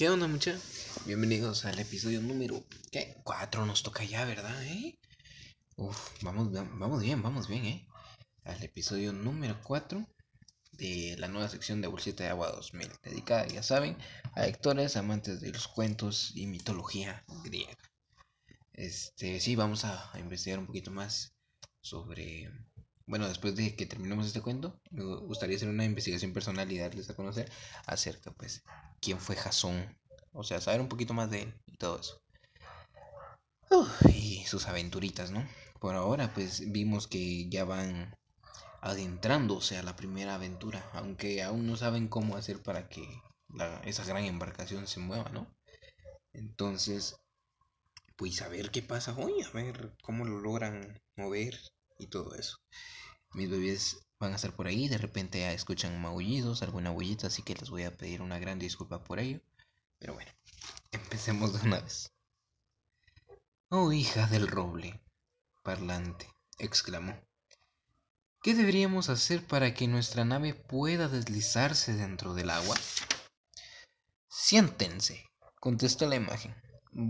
¿Qué onda, mucha? Bienvenidos al episodio número ¿qué? 4 nos toca ya, ¿verdad? ¿Eh? Uf, vamos, vamos bien, vamos bien, ¿eh? Al episodio número 4 de la nueva sección de Bolsita de Agua 2000, dedicada, ya saben, a lectores amantes de los cuentos y mitología griega. Este, sí, vamos a, a investigar un poquito más sobre bueno, después de que terminemos este cuento, me gustaría hacer una investigación personal y darles a conocer acerca, pues, quién fue Jasón. O sea, saber un poquito más de él y todo eso. y sus aventuritas, ¿no? Por ahora, pues, vimos que ya van adentrándose a la primera aventura, aunque aún no saben cómo hacer para que esa gran embarcación se mueva, ¿no? Entonces, pues a ver qué pasa hoy, a ver cómo lo logran mover y todo eso. Mis bebés van a estar por ahí, de repente escuchan maullidos, alguna huellita, así que les voy a pedir una gran disculpa por ello. Pero bueno, empecemos de una vez. Oh hija del roble, parlante, exclamó. ¿Qué deberíamos hacer para que nuestra nave pueda deslizarse dentro del agua? Siéntense, contestó la imagen,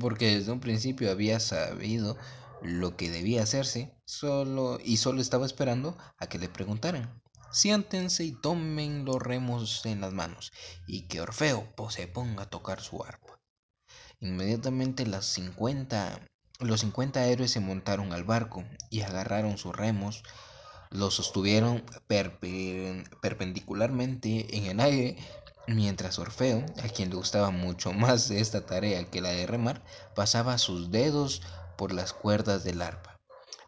porque desde un principio había sabido lo que debía hacerse, solo y solo estaba esperando a que le preguntaran. Siéntense y tomen los remos en las manos, y que Orfeo se ponga a tocar su arpa. Inmediatamente las 50, los cincuenta héroes se montaron al barco y agarraron sus remos, los sostuvieron perpendicularmente en el aire, mientras Orfeo, a quien le gustaba mucho más esta tarea que la de remar, pasaba sus dedos por las cuerdas del arpa.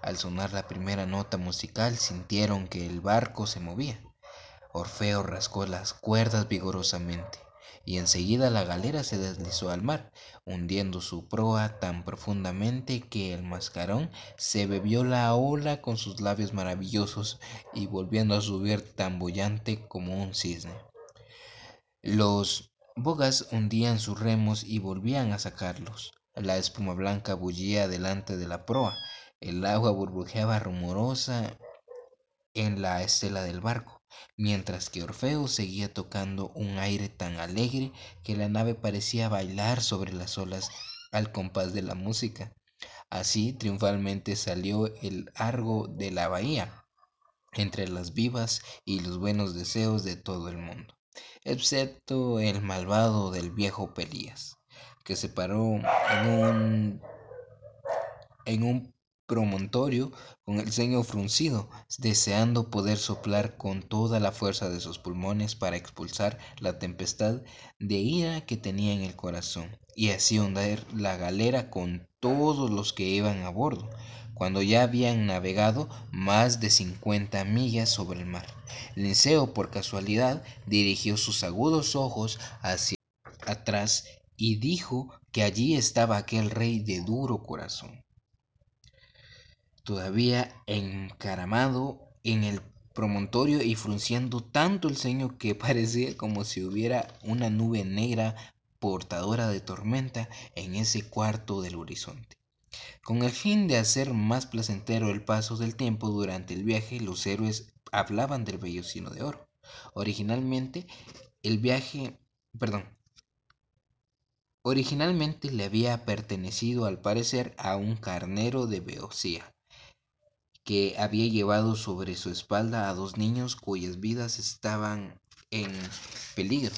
Al sonar la primera nota musical sintieron que el barco se movía. Orfeo rascó las cuerdas vigorosamente y enseguida la galera se deslizó al mar, hundiendo su proa tan profundamente que el mascarón se bebió la ola con sus labios maravillosos y volviendo a subir tan bollante como un cisne. Los bogas hundían sus remos y volvían a sacarlos. La espuma blanca bullía delante de la proa. El agua burbujeaba rumorosa en la estela del barco, mientras que Orfeo seguía tocando un aire tan alegre que la nave parecía bailar sobre las olas al compás de la música. Así triunfalmente salió el Argo de la bahía, entre las vivas y los buenos deseos de todo el mundo, excepto el malvado del viejo Pelías que se paró en un, en un promontorio con el ceño fruncido, deseando poder soplar con toda la fuerza de sus pulmones para expulsar la tempestad de ira que tenía en el corazón, y así hundir la galera con todos los que iban a bordo, cuando ya habían navegado más de cincuenta millas sobre el mar. Linceo, por casualidad, dirigió sus agudos ojos hacia atrás y dijo que allí estaba aquel rey de duro corazón, todavía encaramado en el promontorio y frunciendo tanto el ceño que parecía como si hubiera una nube negra portadora de tormenta en ese cuarto del horizonte. Con el fin de hacer más placentero el paso del tiempo durante el viaje, los héroes hablaban del vellocino de oro. Originalmente, el viaje, perdón, Originalmente le había pertenecido al parecer a un carnero de Beocía, que había llevado sobre su espalda a dos niños cuyas vidas estaban en peligro,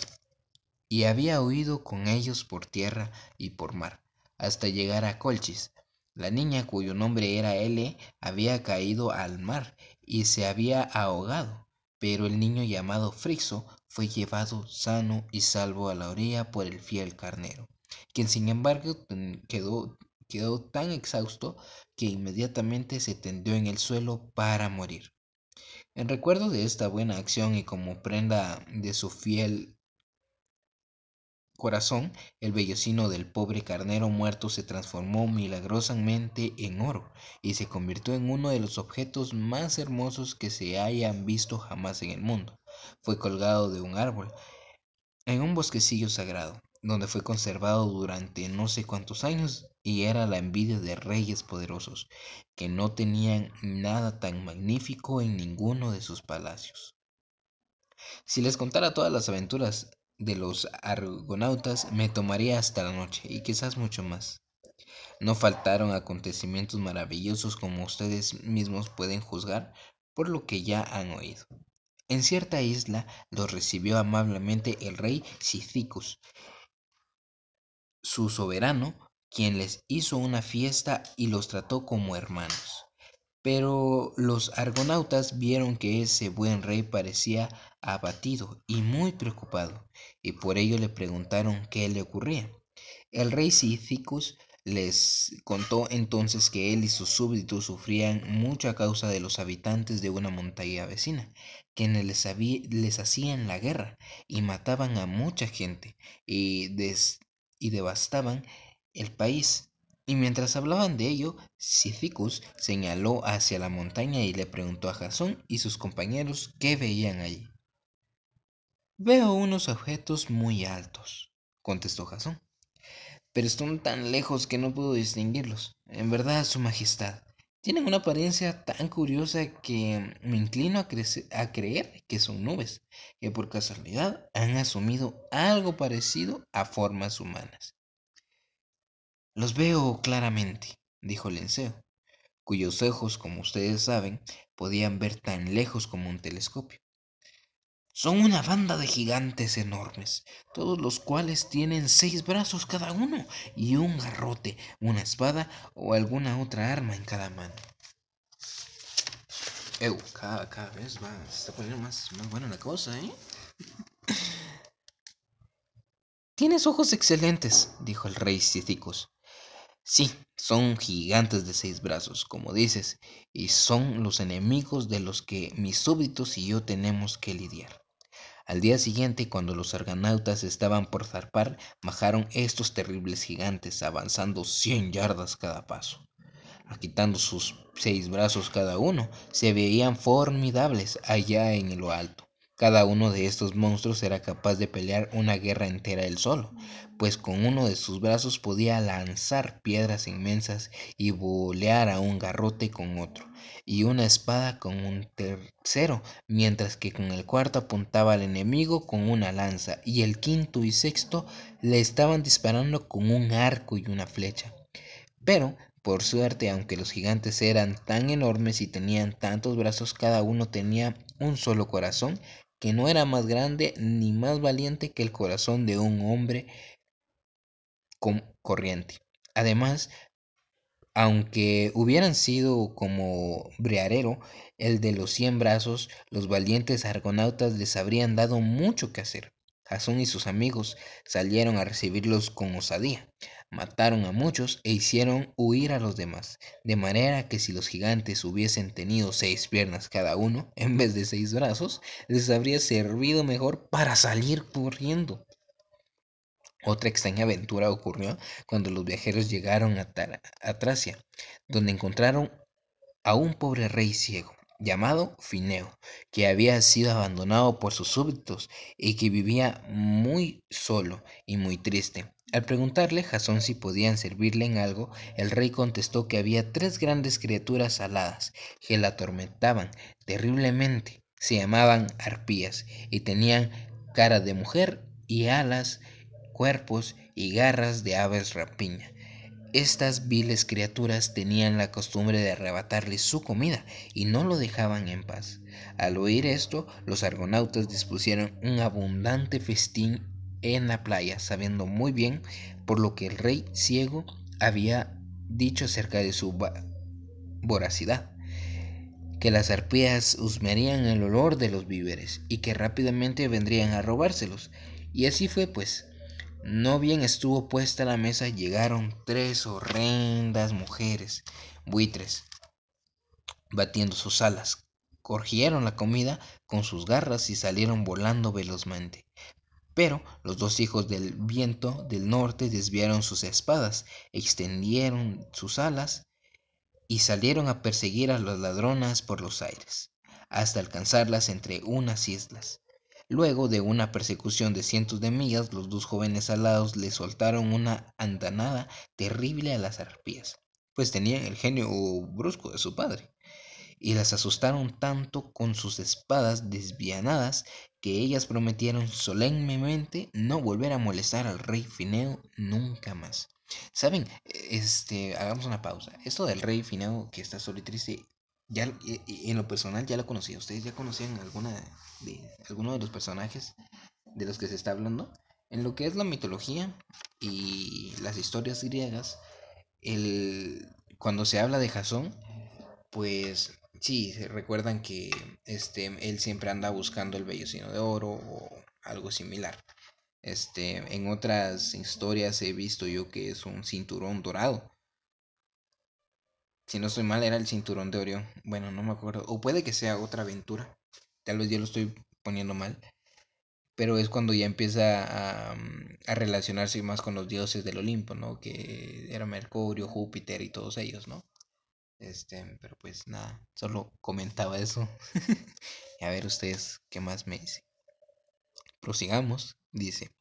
y había huido con ellos por tierra y por mar, hasta llegar a Colchis. La niña, cuyo nombre era L, había caído al mar y se había ahogado, pero el niño llamado Frixo fue llevado sano y salvo a la orilla por el fiel carnero quien sin embargo quedó, quedó tan exhausto que inmediatamente se tendió en el suelo para morir. En recuerdo de esta buena acción y como prenda de su fiel corazón, el vellocino del pobre carnero muerto se transformó milagrosamente en oro y se convirtió en uno de los objetos más hermosos que se hayan visto jamás en el mundo. Fue colgado de un árbol en un bosquecillo sagrado donde fue conservado durante no sé cuántos años y era la envidia de reyes poderosos, que no tenían nada tan magnífico en ninguno de sus palacios. Si les contara todas las aventuras de los argonautas me tomaría hasta la noche y quizás mucho más. No faltaron acontecimientos maravillosos como ustedes mismos pueden juzgar por lo que ya han oído. En cierta isla los recibió amablemente el rey Cithicus, su soberano, quien les hizo una fiesta y los trató como hermanos. Pero los argonautas vieron que ese buen rey parecía abatido y muy preocupado, y por ello le preguntaron qué le ocurría. El rey Cithicus les contó entonces que él y sus súbditos sufrían mucho a causa de los habitantes de una montaña vecina, quienes les, les hacían la guerra y mataban a mucha gente y, y devastaban el país. Y mientras hablaban de ello, Cithicus señaló hacia la montaña y le preguntó a Jasón y sus compañeros qué veían allí. Veo unos objetos muy altos, contestó Jasón, pero están tan lejos que no puedo distinguirlos. En verdad, Su Majestad, tienen una apariencia tan curiosa que me inclino a, creer que son nubes, que por casualidad han asumido algo parecido a formas humanas. Los veo claramente, dijo Linceo, cuyos ojos, como ustedes saben, podían ver tan lejos como un telescopio. Son una banda de gigantes enormes, todos los cuales tienen seis brazos cada uno y un garrote, una espada o alguna otra arma en cada mano. Ew, cada, vez va, se está poniendo más, más buena la cosa, ¿eh? Tienes ojos excelentes, dijo el rey Cithicus. Sí, son gigantes de seis brazos, como dices, y son los enemigos de los que mis súbditos y yo tenemos que lidiar. Al día siguiente, cuando los argonautas estaban por zarpar, bajaron estos terribles gigantes, avanzando cien yardas cada paso. Quitando sus seis brazos cada uno, se veían formidables allá en lo alto. Cada uno de estos monstruos era capaz de pelear una guerra entera él solo, pues con uno de sus brazos podía lanzar piedras inmensas y bolear a un garrote con otro, y una espada con un tercero, mientras que con el cuarto apuntaba al enemigo con una lanza, y el quinto y sexto le estaban disparando con un arco y una flecha. Pero por suerte, aunque los gigantes eran tan enormes y tenían tantos brazos, cada uno tenía un solo corazón que no era más grande ni más valiente que el corazón de un hombre corriente. Además, aunque hubieran sido como Briarero, el de los cien brazos, los valientes argonautas les habrían dado mucho que hacer. Jasón y sus amigos salieron a recibirlos con osadía, mataron a muchos e hicieron huir a los demás, de manera que si los gigantes hubiesen tenido seis piernas cada uno, en vez de seis brazos, les habría servido mejor para salir corriendo. Otra extraña aventura ocurrió cuando los viajeros llegaron a, a Tracia, donde encontraron a un pobre rey ciego llamado Fineo, que había sido abandonado por sus súbditos y que vivía muy solo y muy triste. Al preguntarle Jasón si podían servirle en algo, el rey contestó que había tres grandes criaturas aladas que la atormentaban terriblemente. Se llamaban arpías y tenían cara de mujer y alas, cuerpos y garras de aves rapiña. Estas viles criaturas tenían la costumbre de arrebatarle su comida y no lo dejaban en paz. Al oír esto, los argonautas dispusieron un abundante festín en la playa, sabiendo muy bien por lo que el rey ciego había dicho acerca de su voracidad, que las arpías husmearían el olor de los víveres y que rápidamente vendrían a robárselos. Y así fue pues. No bien estuvo puesta la mesa, llegaron tres horrendas mujeres, buitres, batiendo sus alas. Cogieron la comida con sus garras y salieron volando velozmente. Pero los dos hijos del viento del norte desviaron sus espadas, extendieron sus alas y salieron a perseguir a las ladronas por los aires, hasta alcanzarlas entre unas islas. Luego de una persecución de cientos de millas, los dos jóvenes alados le soltaron una andanada terrible a las arpías, pues tenían el genio brusco de su padre, y las asustaron tanto con sus espadas desvianadas que ellas prometieron solemnemente no volver a molestar al rey Fineo nunca más. Saben, este, hagamos una pausa. Esto del rey Fineo que está solo y triste, ya en lo personal ya lo conocía. ¿Ustedes ya conocían alguna de alguno de los personajes de los que se está hablando? En lo que es la mitología y las historias griegas, el, cuando se habla de Jasón, pues sí, recuerdan que este, él siempre anda buscando el vellocino de oro o algo similar. Este, en otras historias he visto yo que es un cinturón dorado. Si no estoy mal, era el cinturón de Orión. Bueno, no me acuerdo. O puede que sea otra aventura. Tal vez yo lo estoy poniendo mal. Pero es cuando ya empieza a, mm, a relacionarse más con los dioses del Olimpo, ¿no? Que era Mercurio, Júpiter y todos ellos, ¿no? Este, pero pues nada, solo comentaba eso. a ver ustedes qué más me dicen. Prosigamos, dice.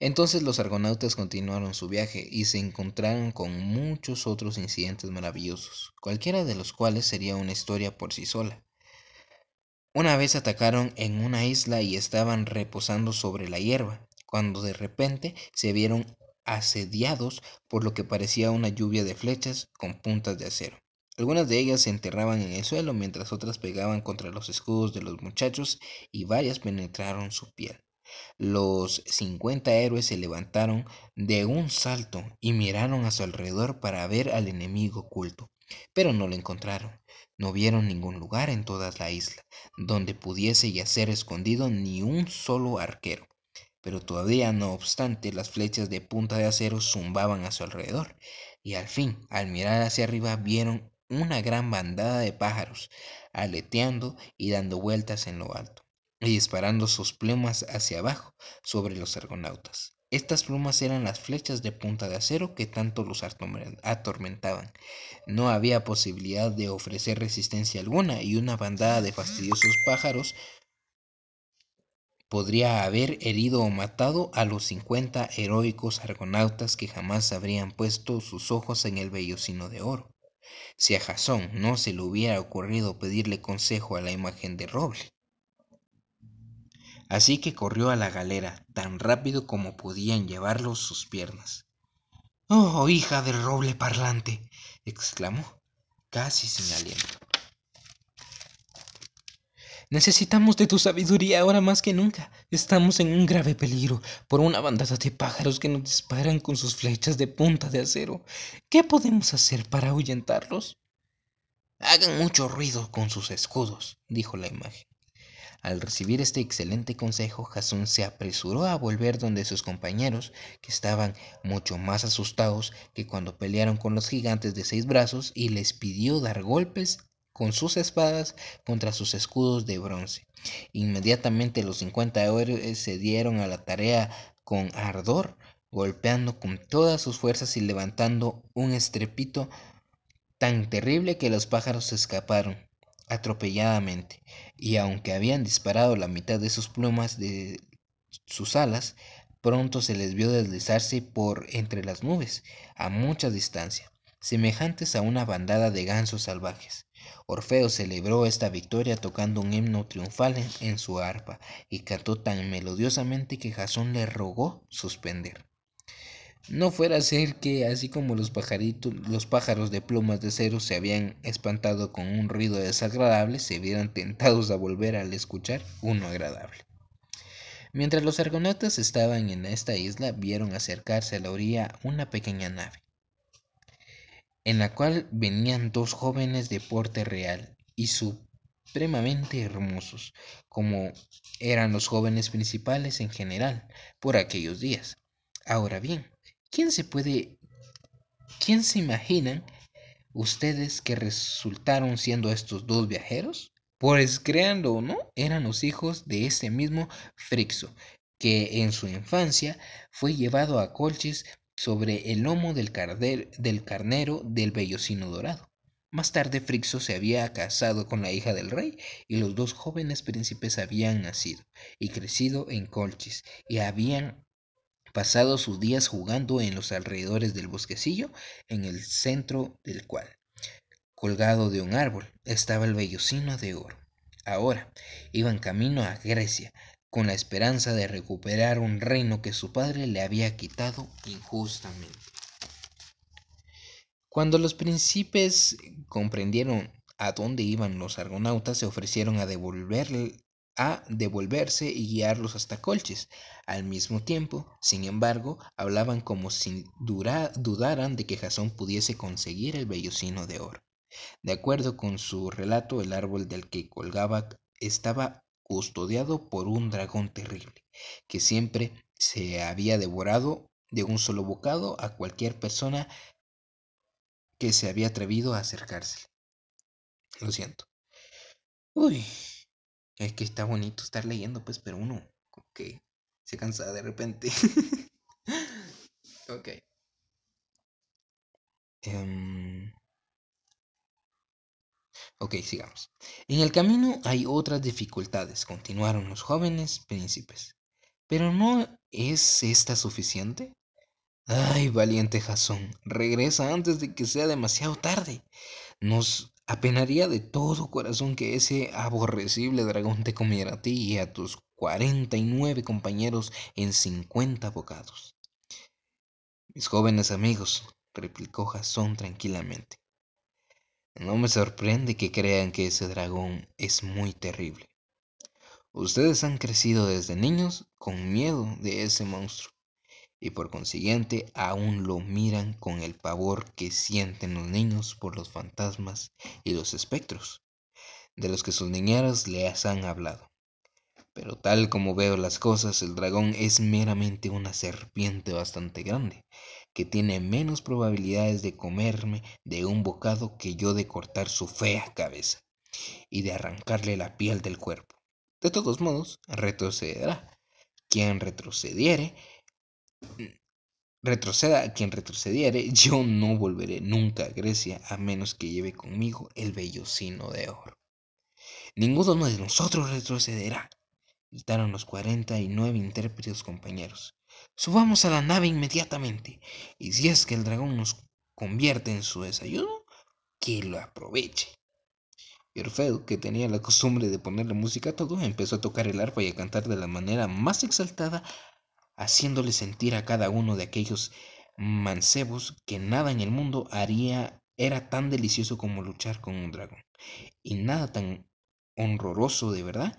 Entonces los argonautas continuaron su viaje y se encontraron con muchos otros incidentes maravillosos, cualquiera de los cuales sería una historia por sí sola. Una vez atacaron en una isla y estaban reposando sobre la hierba, cuando de repente se vieron asediados por lo que parecía una lluvia de flechas con puntas de acero. Algunas de ellas se enterraban en el suelo mientras otras pegaban contra los escudos de los muchachos y varias penetraron su piel. Los cincuenta héroes se levantaron de un salto y miraron a su alrededor para ver al enemigo oculto, pero no lo encontraron. No vieron ningún lugar en toda la isla donde pudiese yacer escondido ni un solo arquero. Pero todavía no obstante las flechas de punta de acero zumbaban a su alrededor, y al fin, al mirar hacia arriba, vieron una gran bandada de pájaros, aleteando y dando vueltas en lo alto, y disparando sus plumas hacia abajo sobre los argonautas. Estas plumas eran las flechas de punta de acero que tanto los atormentaban. No había posibilidad de ofrecer resistencia alguna y una bandada de fastidiosos pájaros podría haber herido o matado a los cincuenta heroicos argonautas que jamás habrían puesto sus ojos en el vellocino de oro si a Jasón no se le hubiera ocurrido pedirle consejo a la imagen de roble. Así que corrió a la galera tan rápido como podían llevarlo sus piernas. ¡Oh, hija del roble parlante! exclamó, casi sin aliento. Necesitamos de tu sabiduría ahora más que nunca. Estamos en un grave peligro por una bandada de pájaros que nos disparan con sus flechas de punta de acero. ¿Qué podemos hacer para ahuyentarlos? Hagan mucho ruido con sus escudos, dijo la imagen. Al recibir este excelente consejo, Jasón se apresuró a volver donde sus compañeros, que estaban mucho más asustados que cuando pelearon con los gigantes de seis brazos, y les pidió dar golpes con sus espadas contra sus escudos de bronce. Inmediatamente los cincuenta héroes se dieron a la tarea con ardor, golpeando con todas sus fuerzas y levantando un estrepito tan terrible que los pájaros escaparon atropelladamente, y aunque habían disparado la mitad de sus plumas de sus alas, pronto se les vio deslizarse por entre las nubes, a mucha distancia, semejantes a una bandada de gansos salvajes. Orfeo celebró esta victoria tocando un himno triunfal en, su arpa y cantó tan melodiosamente que Jasón le rogó suspender. No fuera a ser que, así como los pajaritos, los pájaros de plumas de cero se habían espantado con un ruido desagradable, se vieran tentados a volver al escuchar uno agradable. Mientras los argonautas estaban en esta isla, vieron acercarse a la orilla una pequeña nave en la cual venían dos jóvenes de porte real y supremamente hermosos, como eran los jóvenes principales en general por aquellos días. Ahora bien, ¿quién se puede, quién se imaginan ustedes que resultaron siendo estos dos viajeros? Pues créanlo o no, eran los hijos de ese mismo Frixo, que en su infancia fue llevado a Colchis sobre el lomo del, del carnero del vellocino dorado. Más tarde Frixo se había casado con la hija del rey y los dos jóvenes príncipes habían nacido y crecido en Colchis y habían pasado sus días jugando en los alrededores del bosquecillo en el centro del cual, colgado de un árbol, estaba el vellocino de oro. Ahora iban camino a Grecia, con la esperanza de recuperar un reino que su padre le había quitado injustamente. Cuando los príncipes comprendieron a dónde iban los argonautas, se ofrecieron a, a devolverse y guiarlos hasta Colchis. Al mismo tiempo, sin embargo, hablaban como si dudaran de que Jasón pudiese conseguir el vellocino de oro. De acuerdo con su relato, el árbol del que colgaba estaba custodiado por un dragón terrible, que siempre se había devorado de un solo bocado a cualquier persona que se había atrevido a acercarse. Lo siento. Uy, es que está bonito estar leyendo, pues, pero uno que se cansa de repente. ok. Um, ok, sigamos. En el camino hay otras dificultades, continuaron los jóvenes príncipes. Pero ¿no es esta suficiente? Ay, valiente Jasón, regresa antes de que sea demasiado tarde. Nos apenaría de todo corazón que ese aborrecible dragón te comiera a ti y a tus cuarenta y nueve compañeros en cincuenta bocados. Mis jóvenes amigos, replicó Jasón tranquilamente, no me sorprende que crean que ese dragón es muy terrible. Ustedes han crecido desde niños con miedo de ese monstruo y por consiguiente aún lo miran con el pavor que sienten los niños por los fantasmas y los espectros, de los que sus niñeras les han hablado. Pero tal como veo las cosas, el dragón es meramente una serpiente bastante grande, que tiene menos probabilidades de comerme de un bocado que yo de cortar su fea cabeza y de arrancarle la piel del cuerpo. De todos modos, retrocederá. Quien retrocediere Retroceda a quien retrocediere, yo no volveré nunca a Grecia a menos que lleve conmigo el vellocino de oro. Ninguno de nosotros retrocederá, gritaron los cuarenta y nueve intérpretes compañeros. Subamos a la nave inmediatamente, y si es que el dragón nos convierte en su desayuno, que lo aproveche. Y Orfeo, que tenía la costumbre de ponerle música a todo, empezó a tocar el arpa y a cantar de la manera más exaltada haciéndole sentir a cada uno de aquellos mancebos que nada en el mundo haría era tan delicioso como luchar con un dragón. Y nada tan honroso de verdad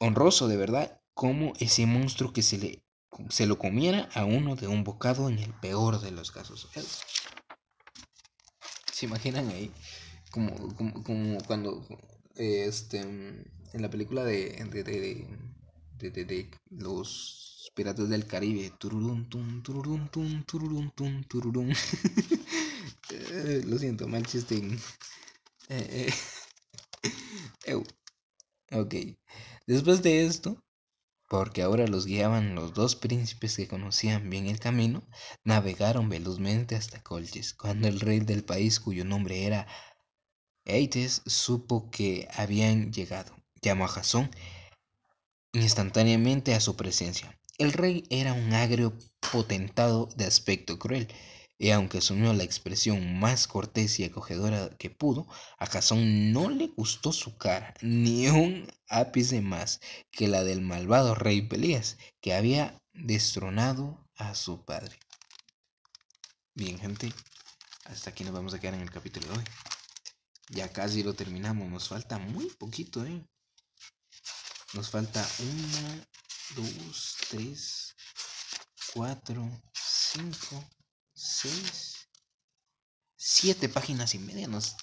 honroso de verdad como ese monstruo que se le se lo comiera a uno de un bocado en el peor de los casos. Se imaginan ahí como, como, cuando este en la película de, de, de, de los Piratas del Caribe. Eh, lo siento, mal chiste. Eh, eh. Ok. Después de esto, porque ahora los guiaban los dos príncipes que conocían bien el camino, navegaron velozmente hasta Colchis. Cuando el rey del país, cuyo nombre era Eites, supo que habían llegado, llamó a Jasón instantáneamente a su presencia. El rey era un agrio potentado de aspecto cruel, y aunque asumió la expresión más cortés y acogedora que pudo, a Jasón no le gustó su cara, ni un ápice más que la del malvado rey Pelías, que había destronado a su padre. Bien, gente, hasta aquí nos vamos a quedar en el capítulo de hoy. Ya casi lo terminamos, nos falta muy poquito, ¿eh? Nos falta una, 2, 3, 4, 5, 6, 7 páginas y media nos,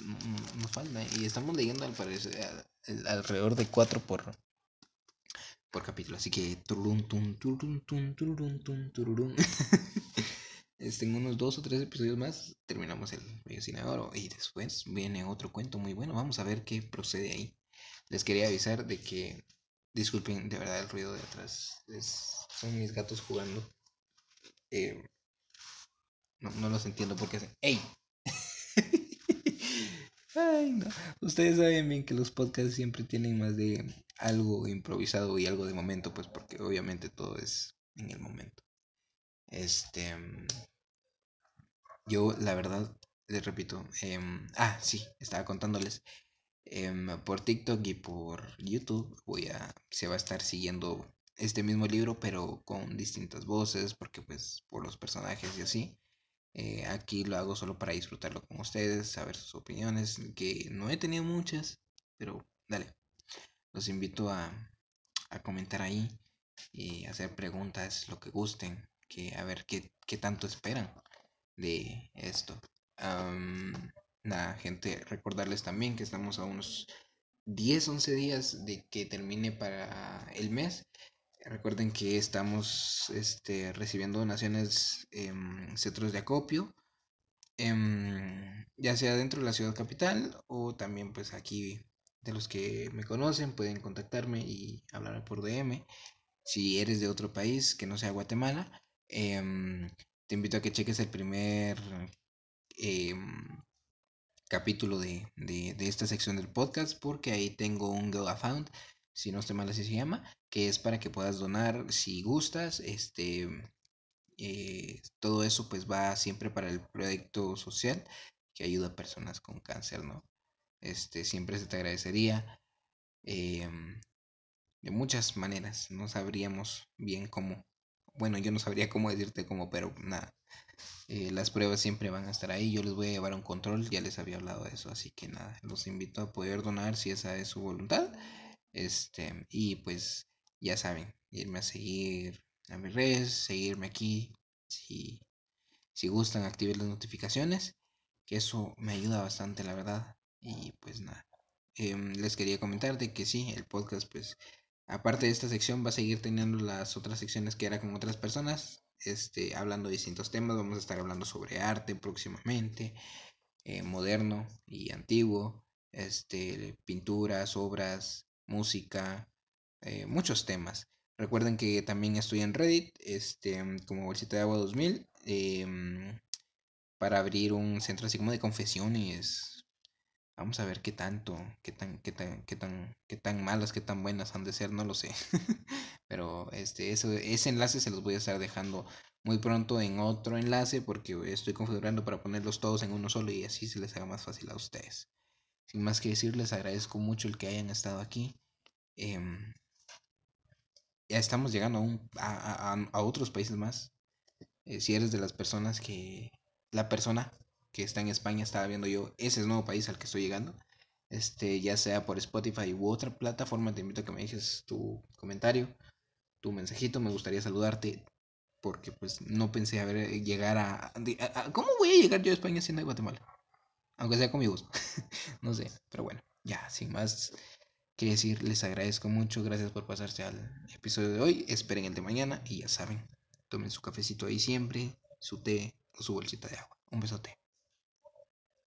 nos falta. Y estamos leyendo al parecer, alrededor de 4 por, por capítulo. Así que tururun, tun, tururun, tun, tururun, tun, tururun. Este, en unos 2 o 3 episodios más terminamos el Cine de Oro. Y después viene otro cuento muy bueno. Vamos a ver qué procede ahí. Les quería avisar de que Disculpen de verdad el ruido de atrás. son mis gatos jugando. Eh, no, no los entiendo porque hacen. ¡Ey! Ay, no. Ustedes saben bien que los podcasts siempre tienen más de algo improvisado y algo de momento, pues porque obviamente todo es en el momento. Este. Yo, la verdad, les repito. Em, ah, sí, estaba contándoles Em, por TikTok y por YouTube voy a, se va a estar siguiendo este mismo libro, pero con distintas voces, porque pues por los personajes y así. Eh, aquí lo hago solo para disfrutarlo con ustedes, saber sus opiniones, que no he tenido muchas, pero dale. Los invito a, a comentar ahí y hacer preguntas, lo que gusten, que a ver qué, qué tanto esperan de esto. Nada, gente, recordarles también que estamos a unos 10, 11 días de que termine para el mes. Recuerden que estamos este, recibiendo donaciones en centros de acopio, em, ya sea dentro de la ciudad capital o también pues aquí de los que me conocen pueden contactarme y hablar por DM. Si eres de otro país que no sea Guatemala, em, te invito a que cheques el primer em, capítulo de, de, de, esta sección del podcast porque ahí tengo un GoFound, si no estoy mal así se llama, que es para que puedas donar si gustas. Este, eh, todo eso pues va siempre para el proyecto social que ayuda a personas con cáncer, ¿no? Este, siempre se te agradecería. Eh, de muchas maneras, no sabríamos bien cómo. Bueno, yo no sabría cómo decirte cómo, pero nada. Eh, las pruebas siempre van a estar ahí. Yo les voy a llevar un control, ya les había hablado de eso, así que nada, los invito a poder donar si esa es su voluntad. Este, y pues ya saben, irme a seguir a mis redes, seguirme aquí. Si, si gustan, activen las notificaciones, que eso me ayuda bastante, la verdad. Y pues nada, eh, les quería comentar de que sí, el podcast, pues, aparte de esta sección, va a seguir teniendo las otras secciones que era con otras personas, este, hablando de distintos temas. Vamos a estar hablando sobre arte próximamente, eh, moderno y antiguo, este, pinturas, obras, música, eh, muchos temas. Recuerden que también estoy en Reddit, este, como Bolsita de Agua 2000, eh, para abrir un centro así como de confesiones. Vamos a ver qué tanto, qué tan, qué tan, qué tan, qué tan malas, qué tan buenas han de ser, no lo sé. Pero este, eso, ese enlace se los voy a estar dejando muy pronto en otro enlace porque estoy configurando para ponerlos todos en uno solo y así se les haga más fácil a ustedes. Sin más que decir, les agradezco mucho el que hayan estado aquí. Eh, ya estamos llegando a, un, a, a, a otros países más. Eh, si eres de las personas que... La persona que está en España estaba viendo yo, ese es nuevo país al que estoy llegando. Este, ya sea por Spotify u otra plataforma, te invito a que me dejes tu comentario, tu mensajito. Me gustaría saludarte porque pues no pensé a ver llegar a, ¿Cómo voy a llegar yo a España siendo de Guatemala? Aunque sea con mi bus. no sé, pero bueno, ya, sin más que decir, les agradezco mucho. Gracias por pasarse al episodio de hoy. Esperen el de mañana y ya saben, tomen su cafecito ahí siempre, su té o su bolsita de agua. Un besote.